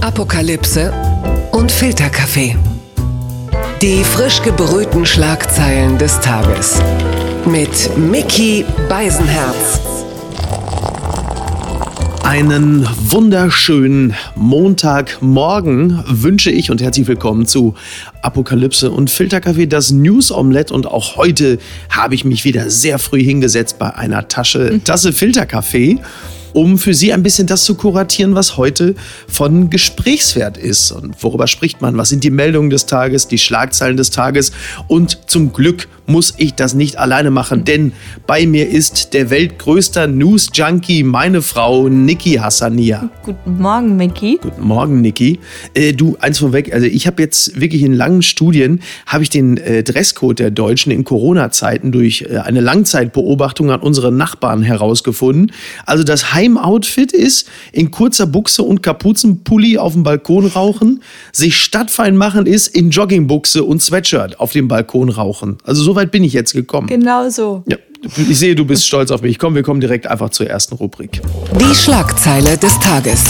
Apokalypse und Filterkaffee. Die frisch gebrühten Schlagzeilen des Tages. Mit Mickey Beisenherz. Einen wunderschönen Montagmorgen wünsche ich und herzlich willkommen zu Apokalypse und Filterkaffee, das News Omelette. Und auch heute habe ich mich wieder sehr früh hingesetzt bei einer Tasche, Tasse Filterkaffee um für Sie ein bisschen das zu kuratieren, was heute von Gesprächswert ist. Und worüber spricht man? Was sind die Meldungen des Tages, die Schlagzeilen des Tages? Und zum Glück muss ich das nicht alleine machen, denn bei mir ist der weltgrößte News-Junkie, meine Frau Niki Hassania. Guten Morgen, Mickey. Guten Morgen, Niki. Äh, du, eins vorweg, also ich habe jetzt wirklich in langen Studien, habe ich den äh, Dresscode der Deutschen in Corona-Zeiten durch äh, eine Langzeitbeobachtung an unsere Nachbarn herausgefunden. Also das Heimoutfit ist in kurzer Buchse und Kapuzenpulli auf dem Balkon rauchen, sich stadtfein machen ist in Joggingbuchse und Sweatshirt auf dem Balkon rauchen. Also so weit bin ich jetzt gekommen. Genau so. Ja, ich sehe, du bist stolz auf mich. Komm, wir kommen direkt einfach zur ersten Rubrik. Die Schlagzeile des Tages.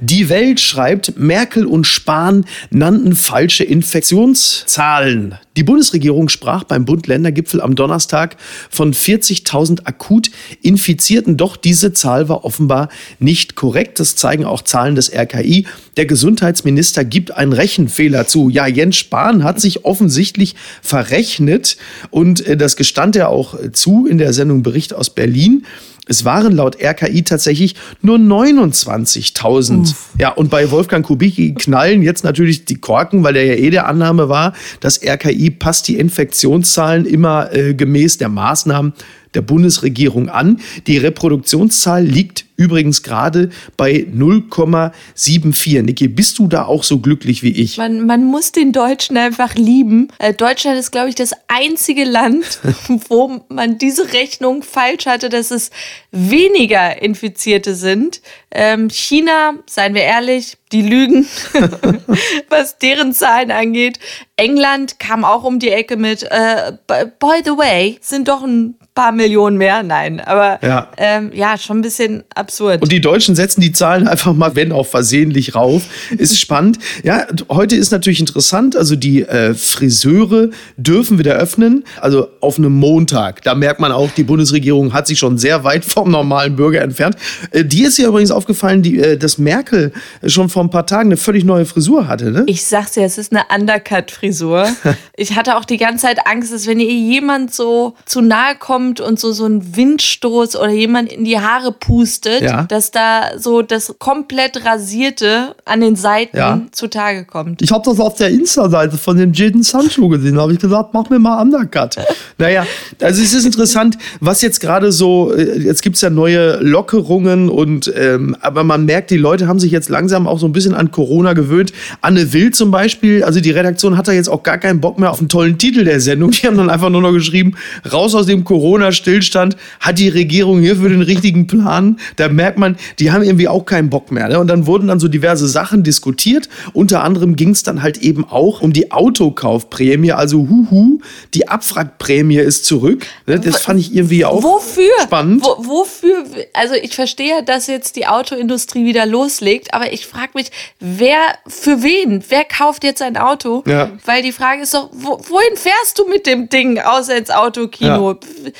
Die Welt schreibt, Merkel und Spahn nannten falsche Infektionszahlen. Die Bundesregierung sprach beim Bund-Länder-Gipfel am Donnerstag von 40.000 akut Infizierten. Doch diese Zahl war offenbar nicht korrekt. Das zeigen auch Zahlen des RKI. Der Gesundheitsminister gibt einen Rechenfehler zu. Ja, Jens Spahn hat sich offensichtlich verrechnet und äh, das gestand er auch zu in der Sendung Bericht aus Berlin. Es waren laut RKI tatsächlich nur 29.000. Ja, und bei Wolfgang Kubicki knallen jetzt natürlich die Korken, weil der ja eh der Annahme war, dass RKI passt die Infektionszahlen immer äh, gemäß der Maßnahmen der Bundesregierung an. Die Reproduktionszahl liegt übrigens gerade bei 0,74. Niki, bist du da auch so glücklich wie ich? Man, man muss den Deutschen einfach lieben. Äh, Deutschland ist, glaube ich, das einzige Land, wo man diese Rechnung falsch hatte, dass es weniger Infizierte sind. Ähm, China, seien wir ehrlich, die lügen, was deren Zahlen angeht. England kam auch um die Ecke mit, äh, by the way, sind doch ein paar Millionen mehr. Nein, aber ja, ähm, ja schon ein bisschen absurd. Und die Deutschen setzen die Zahlen einfach mal, wenn auch versehentlich, rauf. Ist spannend. Ja, heute ist natürlich interessant. Also die äh, Friseure dürfen wieder öffnen. Also auf einem Montag. Da merkt man auch, die Bundesregierung hat sich schon sehr weit vom normalen Bürger entfernt. Äh, dir ist ja übrigens aufgefallen, die, äh, dass Merkel schon vor ein paar Tagen eine völlig neue Frisur hatte. Ne? Ich sag's ja, es ist eine Undercut-Frisur. ich hatte auch die ganze Zeit Angst, dass wenn ihr jemand so zu nahe kommt und so, so ein Windstoß oder jemand in die Haare pustet, ja. dass da so das komplett rasierte an den Seiten ja. zutage kommt. Ich habe das auf der Insta-Seite von dem Jaden Sancho gesehen. Da habe ich gesagt, mach mir mal Undercut. naja, also es ist interessant, was jetzt gerade so, äh, jetzt gibt es ja neue Lockerungen und ähm, aber man merkt, die Leute haben sich jetzt langsam auch so ein bisschen an Corona gewöhnt. Anne Will zum Beispiel, also die Redaktion hat da jetzt auch gar keinen Bock mehr auf einen tollen Titel der Sendung. Die haben dann einfach nur noch geschrieben, raus aus dem Corona-Stillstand, hat die Regierung hier für den richtigen Plan. Da merkt man, die haben irgendwie auch keinen Bock mehr. Ne? Und dann wurden dann so diverse Sachen diskutiert. Unter anderem ging es dann halt eben auch um die Autokaufprämie, also huhu, die Abwrackprämie ist zurück. Ne? Das fand ich irgendwie auch wofür? spannend. Wo, wofür? Also ich verstehe, dass jetzt die Autoindustrie wieder loslegt, aber ich frage mich, wer für wen? Wer kauft jetzt ein Auto? Ja. Weil die Frage ist doch, wo, wohin fährst du mit dem Ding außer ins Autokino? Ja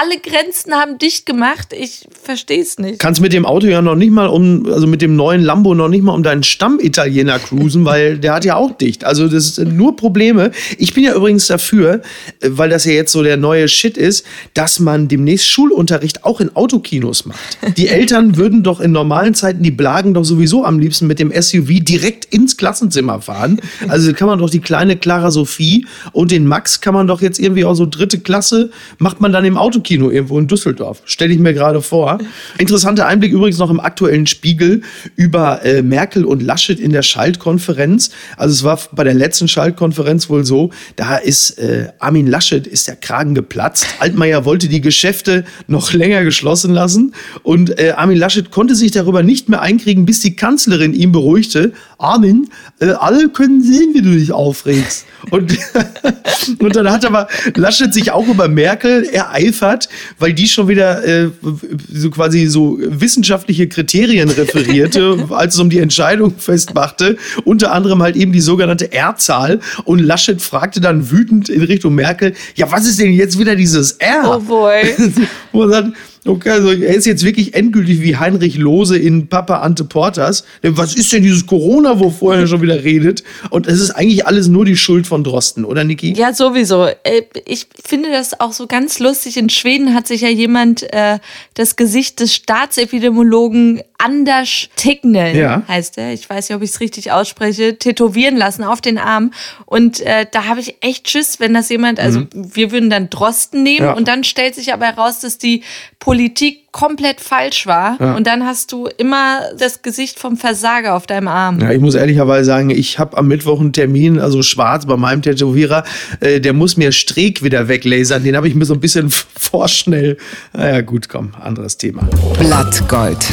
alle Grenzen haben dicht gemacht. Ich verstehe es nicht. Kannst mit dem Auto ja noch nicht mal um, also mit dem neuen Lambo noch nicht mal um deinen Stammitaliener cruisen, weil der hat ja auch dicht. Also das sind nur Probleme. Ich bin ja übrigens dafür, weil das ja jetzt so der neue Shit ist, dass man demnächst Schulunterricht auch in Autokinos macht. Die Eltern würden doch in normalen Zeiten die Blagen doch sowieso am liebsten mit dem SUV direkt ins Klassenzimmer fahren. Also kann man doch die kleine Clara Sophie und den Max kann man doch jetzt irgendwie auch so dritte Klasse macht man dann im Autokino Kino irgendwo in Düsseldorf. Stelle ich mir gerade vor. Interessanter Einblick übrigens noch im aktuellen Spiegel über äh, Merkel und Laschet in der Schaltkonferenz. Also es war bei der letzten Schaltkonferenz wohl so, da ist äh, Armin Laschet ist der Kragen geplatzt. Altmaier wollte die Geschäfte noch länger geschlossen lassen und äh, Armin Laschet konnte sich darüber nicht mehr einkriegen, bis die Kanzlerin ihn beruhigte. Armin, äh, alle können sehen, wie du dich aufregst. Und, und dann hat aber Laschet sich auch über Merkel ereifert hat, weil die schon wieder äh, so quasi so wissenschaftliche Kriterien referierte, als es um die Entscheidung festmachte. Unter anderem halt eben die sogenannte R-Zahl. Und Laschet fragte dann wütend in Richtung Merkel, ja, was ist denn jetzt wieder dieses R? Oh boy. Er Okay, also er ist jetzt wirklich endgültig wie Heinrich Lose in Papa Ante Porters. Was ist denn dieses Corona, wo vorher schon wieder redet? Und es ist eigentlich alles nur die Schuld von Drosten, oder Niki? Ja, sowieso. Äh, ich finde das auch so ganz lustig. In Schweden hat sich ja jemand äh, das Gesicht des Staatsepidemiologen Anders Tignell, Ja. heißt er, ich weiß nicht, ob ich es richtig ausspreche, tätowieren lassen auf den Arm. Und äh, da habe ich echt Schiss, wenn das jemand, also wir würden dann Drosten nehmen Ja. und dann stellt sich aber heraus, dass die Politik komplett falsch war. Und dann hast du immer das Gesicht vom Versager auf deinem Arm. Ja, ich muss ehrlicherweise sagen, ich habe am Mittwoch einen Termin, also schwarz bei meinem Tätowierer. Äh, der muss mir Streeck wieder weglasern. Den habe ich mir so ein bisschen vorschnell. Naja, gut, komm, anderes Thema. Blattgold.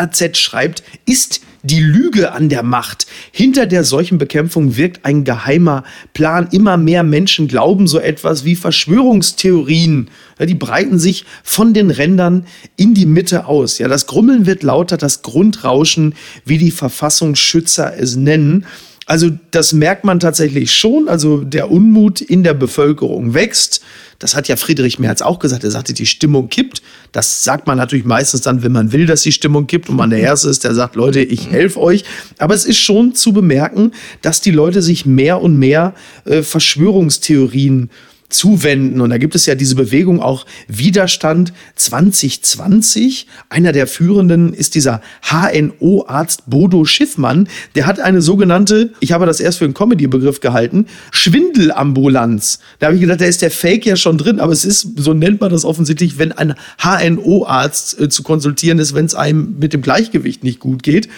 FAZ schreibt, ist die Lüge an der Macht. Hinter der Seuchenbekämpfung wirkt ein geheimer Plan. Immer mehr Menschen glauben so etwas wie Verschwörungstheorien. Die breiten sich von den Rändern in die Mitte aus. Ja, das Grummeln wird lauter, das Grundrauschen, wie die Verfassungsschützer es nennen. Also das merkt man tatsächlich schon. Also der Unmut in der Bevölkerung wächst. Das hat ja Friedrich Merz auch gesagt. Er sagte, die Stimmung kippt. Das sagt man natürlich meistens dann, wenn man will, dass die Stimmung kippt und man der Erste ist, der sagt, Leute, ich helfe euch. Aber es ist schon zu bemerken, dass die Leute sich mehr und mehr äh, Verschwörungstheorien zuwenden. Und da gibt es ja diese Bewegung auch Widerstand 2020. Einer der führenden ist dieser HNO-Arzt Bodo Schiffmann. Der hat eine sogenannte, ich habe das erst für einen Comedy-Begriff gehalten, Schwindelambulanz. Da habe ich gedacht, da ist der Fake ja schon drin, aber es ist, so nennt man das offensichtlich, wenn ein HNO-Arzt äh, zu konsultieren ist, wenn es einem mit dem Gleichgewicht nicht gut geht.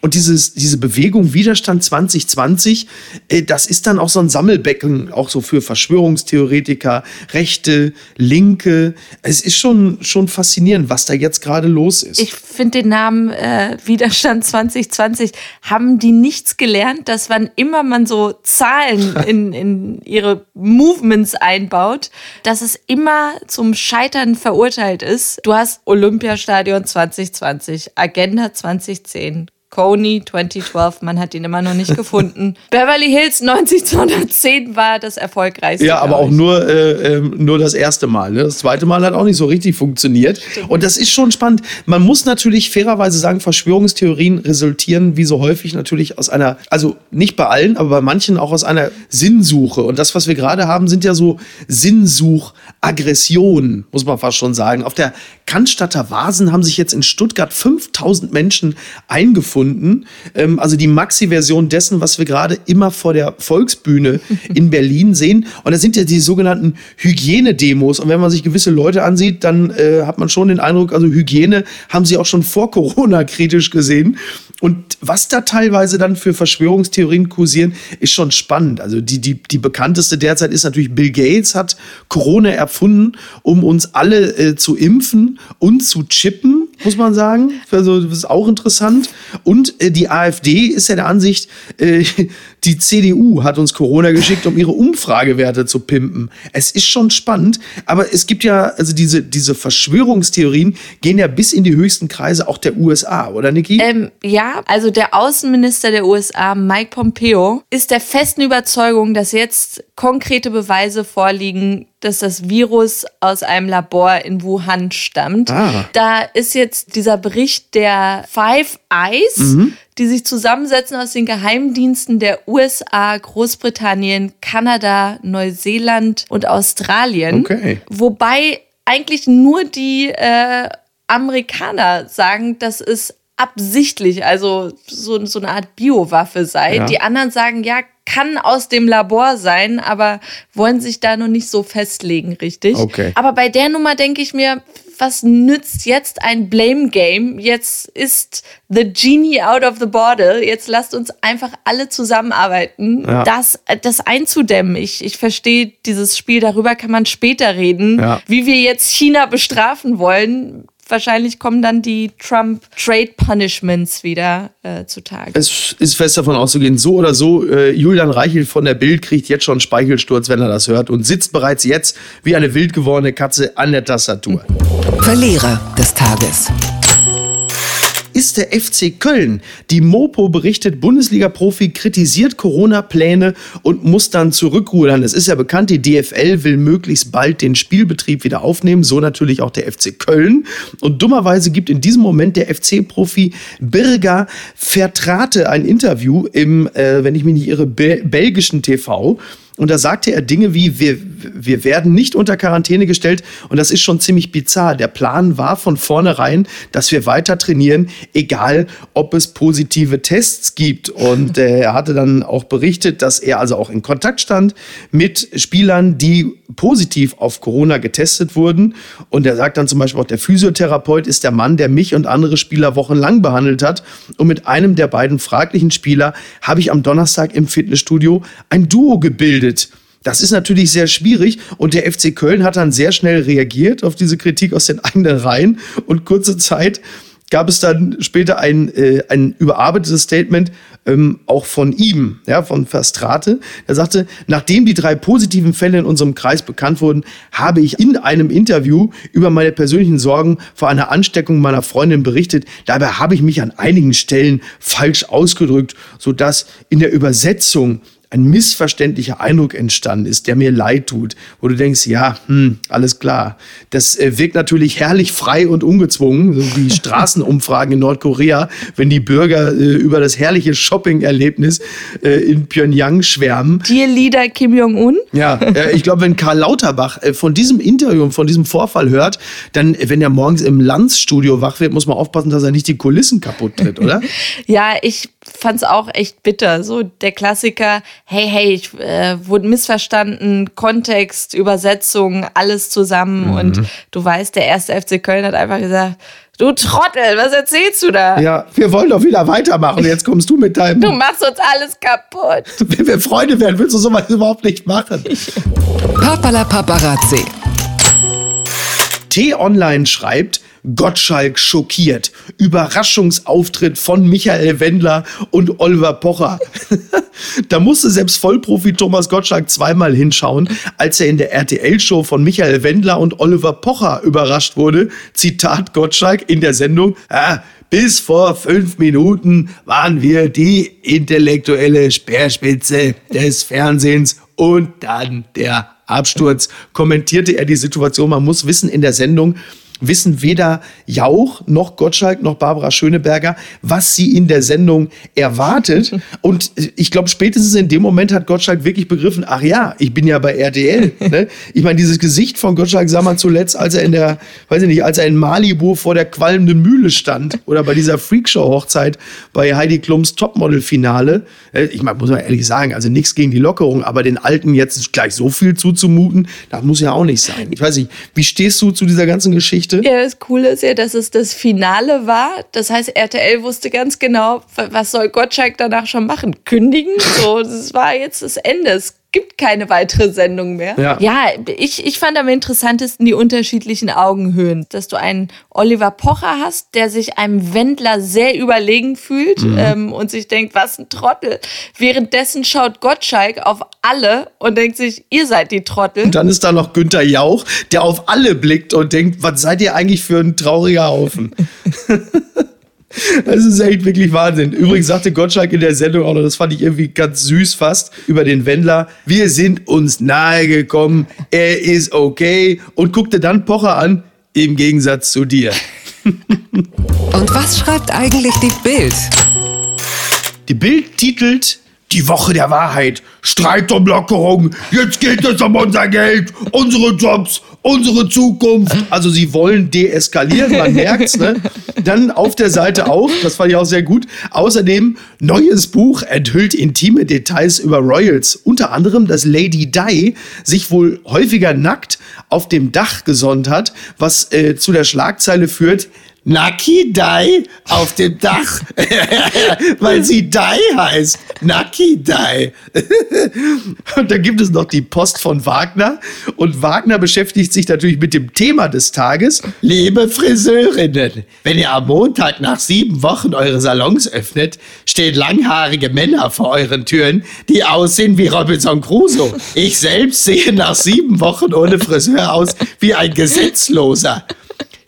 Und dieses, diese Bewegung Widerstand 2020, äh, das ist dann auch so ein Sammelbecken, auch so für Verschwörungstheoretiker, Rechte, Linke. Es ist schon, schon faszinierend, was da jetzt gerade los ist. Ich finde den Namen äh, Widerstand 2020, haben die nichts gelernt, dass wann immer man so Zahlen in, in ihre Movements einbaut, dass es immer zum Scheitern verurteilt ist. Du hast Olympiastadion 2020, Agenda 2010. Coney 2012, man hat ihn immer noch nicht gefunden. Beverly Hills 90210 war das erfolgreichste. Ja, aber auch nur, äh, ähm, nur das erste Mal. Ne? Das zweite Mal hat auch nicht so richtig funktioniert. Und das ist schon spannend. Man muss natürlich fairerweise sagen, Verschwörungstheorien resultieren wie so häufig natürlich aus einer, also nicht bei allen, aber bei manchen auch aus einer Sinnsuche. Und das, was wir gerade haben, sind ja so Sinnsuchaggressionen, muss man fast schon sagen. Auf der Cannstatter Vasen haben sich jetzt in Stuttgart 5000 Menschen eingefunden. Ähm, also die Maxi-Version dessen, was wir gerade immer vor der Volksbühne in Berlin sehen. Und das sind ja die sogenannten Hygienedemos. Und wenn man sich gewisse Leute ansieht, dann äh, hat man schon den Eindruck, also Hygiene haben sie auch schon vor Corona kritisch gesehen. Und was da teilweise dann für Verschwörungstheorien kursieren, ist schon spannend. Also die, die, die bekannteste derzeit ist natürlich Bill Gates hat Corona erfunden, um uns alle äh, zu impfen und zu chippen, muss man sagen. Also das ist auch interessant. Und äh, die AfD ist ja der Ansicht, äh, die CDU hat uns Corona geschickt, um ihre Umfragewerte zu pimpen. Es ist schon spannend, aber es gibt ja, also diese, diese Verschwörungstheorien gehen ja bis in die höchsten Kreise auch der USA, oder Niki? Ähm, ja, also der Außenminister der USA, Mike Pompeo, ist der festen Überzeugung, dass jetzt konkrete Beweise vorliegen, dass das Virus aus einem Labor in Wuhan stammt. Ah. Da ist jetzt dieser Bericht der Five Eyes, die sich zusammensetzen aus den Geheimdiensten der USA, Großbritannien, Kanada, Neuseeland und Australien. Okay. Wobei eigentlich nur die äh, Amerikaner sagen, dass es absichtlich, also so, so eine Art Biowaffe sei. Ja. Die anderen sagen, ja, kann aus dem Labor sein, aber wollen sich da noch nicht so festlegen, richtig? Okay. Aber bei der Nummer denke ich mir, was nützt jetzt ein Blame Game? Jetzt ist the genie out of the bottle. Jetzt lasst uns einfach alle zusammenarbeiten, Ja. das, das einzudämmen. Ich, ich verstehe dieses Spiel, darüber kann man später reden, Ja. wie wir jetzt China bestrafen wollen. Wahrscheinlich kommen dann die Trump Trade Punishments wieder äh, zutage. Es ist fest davon auszugehen, so oder so, äh, Julian Reichel von der Bild kriegt jetzt schon Speichelsturz, wenn er das hört und sitzt bereits jetzt wie eine wild gewordene Katze an der Tastatur. Verlierer des Tages ist der FC Köln. Die Mopo berichtet, Bundesliga-Profi kritisiert Corona-Pläne und muss dann zurückrudern. Es ist ja bekannt, die DFL will möglichst bald den Spielbetrieb wieder aufnehmen, so natürlich auch der FC Köln. Und dummerweise gibt in diesem Moment der FC-Profi Birger Vertrate ein Interview im, äh, wenn ich mich nicht irre, belgischen TV. Und da sagte er Dinge wie, wir, wir werden nicht unter Quarantäne gestellt. Und das ist schon ziemlich bizarr. Der Plan war von vornherein, dass wir weiter trainieren, egal ob es positive Tests gibt. Und äh, er hatte dann auch berichtet, dass er also auch in Kontakt stand mit Spielern, die positiv auf Corona getestet wurden. Und er sagt dann zum Beispiel auch, der Physiotherapeut ist der Mann, der mich und andere Spieler wochenlang behandelt hat. Und mit einem der beiden fraglichen Spieler habe ich am Donnerstag im Fitnessstudio ein Duo gebildet bildet. Das ist natürlich sehr schwierig und der FC Köln hat dann sehr schnell reagiert auf diese Kritik aus den eigenen Reihen und kurze Zeit gab es dann später ein, äh, ein überarbeitetes Statement ähm, auch von ihm, ja, von Verstrate. Er sagte, nachdem die drei positiven Fälle in unserem Kreis bekannt wurden, habe ich in einem Interview über meine persönlichen Sorgen vor einer Ansteckung meiner Freundin berichtet. Dabei habe ich mich an einigen Stellen falsch ausgedrückt, sodass in der Übersetzung ein missverständlicher Eindruck entstanden ist, der mir leid tut, wo du denkst, ja, hm, alles klar. Das äh, wirkt natürlich herrlich frei und ungezwungen, so wie Straßenumfragen in Nordkorea, wenn die Bürger äh, über das herrliche Shopping-Erlebnis äh, in Pyongyang schwärmen. Dir Lieder Kim Jong-un? Ja, äh, ich glaube, wenn Karl Lauterbach äh, von diesem Interview von diesem Vorfall hört, dann, äh, wenn er morgens im Landsstudio wach wird, muss man aufpassen, dass er nicht die Kulissen kaputt tritt, oder? ja, ich fand es auch echt bitter. So der Klassiker, hey, hey, ich äh, wurde missverstanden, Kontext, Übersetzung, alles zusammen. Mhm. Und du weißt, der erste FC Köln hat einfach gesagt, Du Trottel, was erzählst du da? Ja, wir wollen doch wieder weitermachen. Jetzt kommst du mit deinem. Du machst uns alles kaputt. Wenn wir Freunde werden, willst du sowas überhaupt nicht machen. Papala Paparazzi. T-Online schreibt, Gottschalk schockiert. Überraschungsauftritt von Michael Wendler und Oliver Pocher. da musste selbst Vollprofi Thomas Gottschalk zweimal hinschauen, als er in der RTL-Show von Michael Wendler und Oliver Pocher überrascht wurde. Zitat Gottschalk in der Sendung. Ah, bis vor fünf Minuten waren wir die intellektuelle Speerspitze des Fernsehens und dann der Absturz. Kommentierte er die Situation. Man muss wissen, in der Sendung wissen weder Jauch noch Gottschalk noch Barbara Schöneberger, was sie in der Sendung erwartet. Und ich glaube, spätestens in dem Moment hat Gottschalk wirklich begriffen, ach ja, ich bin ja bei RTL. ne? Ich meine, dieses Gesicht von Gottschalk sah man zuletzt, als er in der, weiß ich nicht, als er in Malibu vor der qualmenden Mühle stand oder bei dieser Freakshow-Hochzeit bei Heidi Klums Topmodel-Finale. Äh, ich meine, muss man ehrlich sagen, also nichts gegen die Lockerung, aber den Alten jetzt gleich so viel zuzumuten, das muss ja auch nicht sein. Ich weiß nicht, wie stehst du zu dieser ganzen Geschichte? Geschichte. Ja, das Coole ist ja, dass es das Finale war. Das heißt, RTL wusste ganz genau, was soll Gottschalk danach schon machen? Kündigen? So, das war jetzt das Ende. Es gibt keine weitere Sendung mehr. Ja, ja ich, ich fand am interessantesten die unterschiedlichen Augenhöhen. Dass du einen Oliver Pocher hast, der sich einem Wendler sehr überlegen fühlt mhm. ähm, und sich denkt, was ein Trottel. Währenddessen schaut Gottschalk auf alle und denkt sich, ihr seid die Trottel. Und dann ist da noch Günther Jauch, der auf alle blickt und denkt, was seid ihr eigentlich für ein trauriger Haufen? Das ist echt wirklich Wahnsinn. Übrigens sagte Gottschalk in der Sendung auch noch, das fand ich irgendwie ganz süß fast, über den Wendler. Wir sind uns nahe gekommen, er ist okay und guckte dann Pocher an, im Gegensatz zu dir. Und was schreibt eigentlich die Bild? Die Bild titelt die Woche der Wahrheit, Streit um Lockerung, jetzt geht es um unser Geld, unsere Jobs, unsere Zukunft. Also sie wollen deeskalieren, man merkt's. Ne? Dann auf der Seite auch, das fand ich auch sehr gut, außerdem neues Buch enthüllt intime Details über Royals. Unter anderem, dass Lady Di sich wohl häufiger nackt auf dem Dach gesonnt hat, was äh, zu der Schlagzeile führt, Nucky Die auf dem Dach, weil sie Die heißt. Nucky Die. und dann gibt es noch die Post von Wagner. Und Wagner beschäftigt sich natürlich mit dem Thema des Tages. Liebe Friseurinnen, wenn ihr am Montag nach sieben Wochen eure Salons öffnet, stehen langhaarige Männer vor euren Türen, die aussehen wie Robinson Crusoe. Ich selbst sehe nach sieben Wochen ohne Friseur aus wie ein Gesetzloser.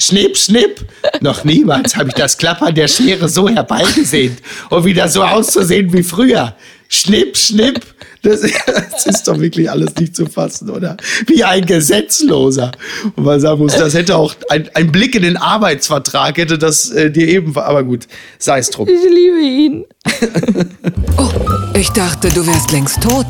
Schnipp, schnipp. Noch niemals habe ich das Klappern der Schere so herbeigesehnt um wieder so auszusehen wie früher. Schnipp, schnipp. Das, das, ist doch wirklich alles nicht zu fassen, oder? Wie ein Gesetzloser. Und man sagen muss, das hätte auch ein, ein Blick in den Arbeitsvertrag hätte das äh, dir eben, aber gut, sei es drum. Ich liebe ihn. Oh, ich dachte, du wärst längst tot.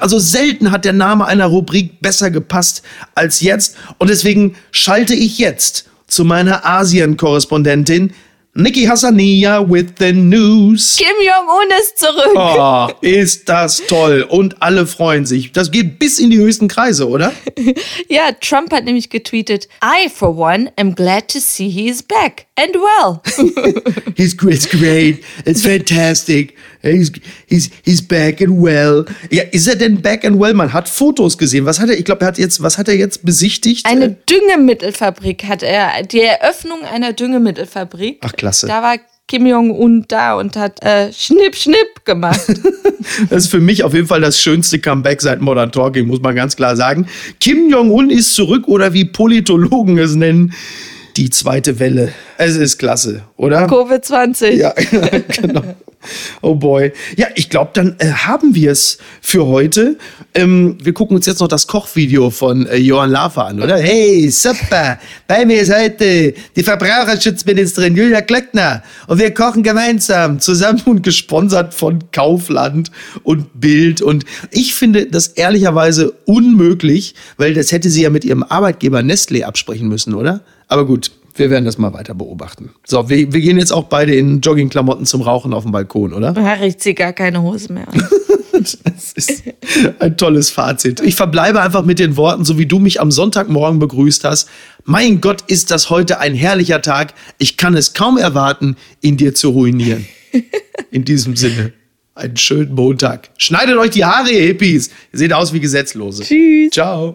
Also selten hat der Name einer Rubrik besser gepasst als jetzt. Und deswegen schalte ich jetzt zu meiner Asien-Korrespondentin Niki Hassania with the news. Kim Jong-un ist zurück. Oh, ist das toll. Und alle freuen sich. Das geht bis in die höchsten Kreise, oder? ja, Trump hat nämlich getweetet, I for one am glad to see he is back and well. he's, it's great. It's fantastic. He's, he's, he's back and well. Ja, ist er denn back and well? Man hat Fotos gesehen. Was hat er, ich glaube, er hat jetzt, was hat er jetzt besichtigt? Eine Düngemittelfabrik hat er, die Eröffnung einer Düngemittelfabrik. Ach, klasse. Da war Kim Jong-un da und hat äh, Schnipp, Schnipp gemacht. das ist für mich auf jeden Fall das schönste Comeback seit Modern Talking, muss man ganz klar sagen. Kim Jong-un ist zurück oder wie Politologen es nennen, die zweite Welle. Es ist klasse, oder? Covid-20. Ja, genau. Oh boy. Ja, ich glaube, dann äh, haben wir es für heute. Ähm, wir gucken uns jetzt noch das Kochvideo von äh, Johann Lafer an, oder? Hey, super. Bei mir ist heute die Verbraucherschutzministerin Julia Klöckner. Und wir kochen gemeinsam, zusammen und gesponsert von Kaufland und Bild. Und ich finde das ehrlicherweise unmöglich, weil das hätte sie ja mit ihrem Arbeitgeber Nestlé absprechen müssen, oder? Aber gut, wir werden das mal weiter beobachten. So, wir, wir gehen jetzt auch beide in Joggingklamotten zum Rauchen auf dem Balkon, oder? Ach, ich ziehe gar keine Hose mehr an. das ist ein tolles Fazit. Ich verbleibe einfach mit den Worten, so wie du mich am Sonntagmorgen begrüßt hast. Mein Gott, ist das heute ein herrlicher Tag. Ich kann es kaum erwarten, ihn dir zu ruinieren. In diesem Sinne, einen schönen Montag. Schneidet euch die Haare, ihr Hippies. Ihr seht aus wie Gesetzlose. Tschüss. Ciao.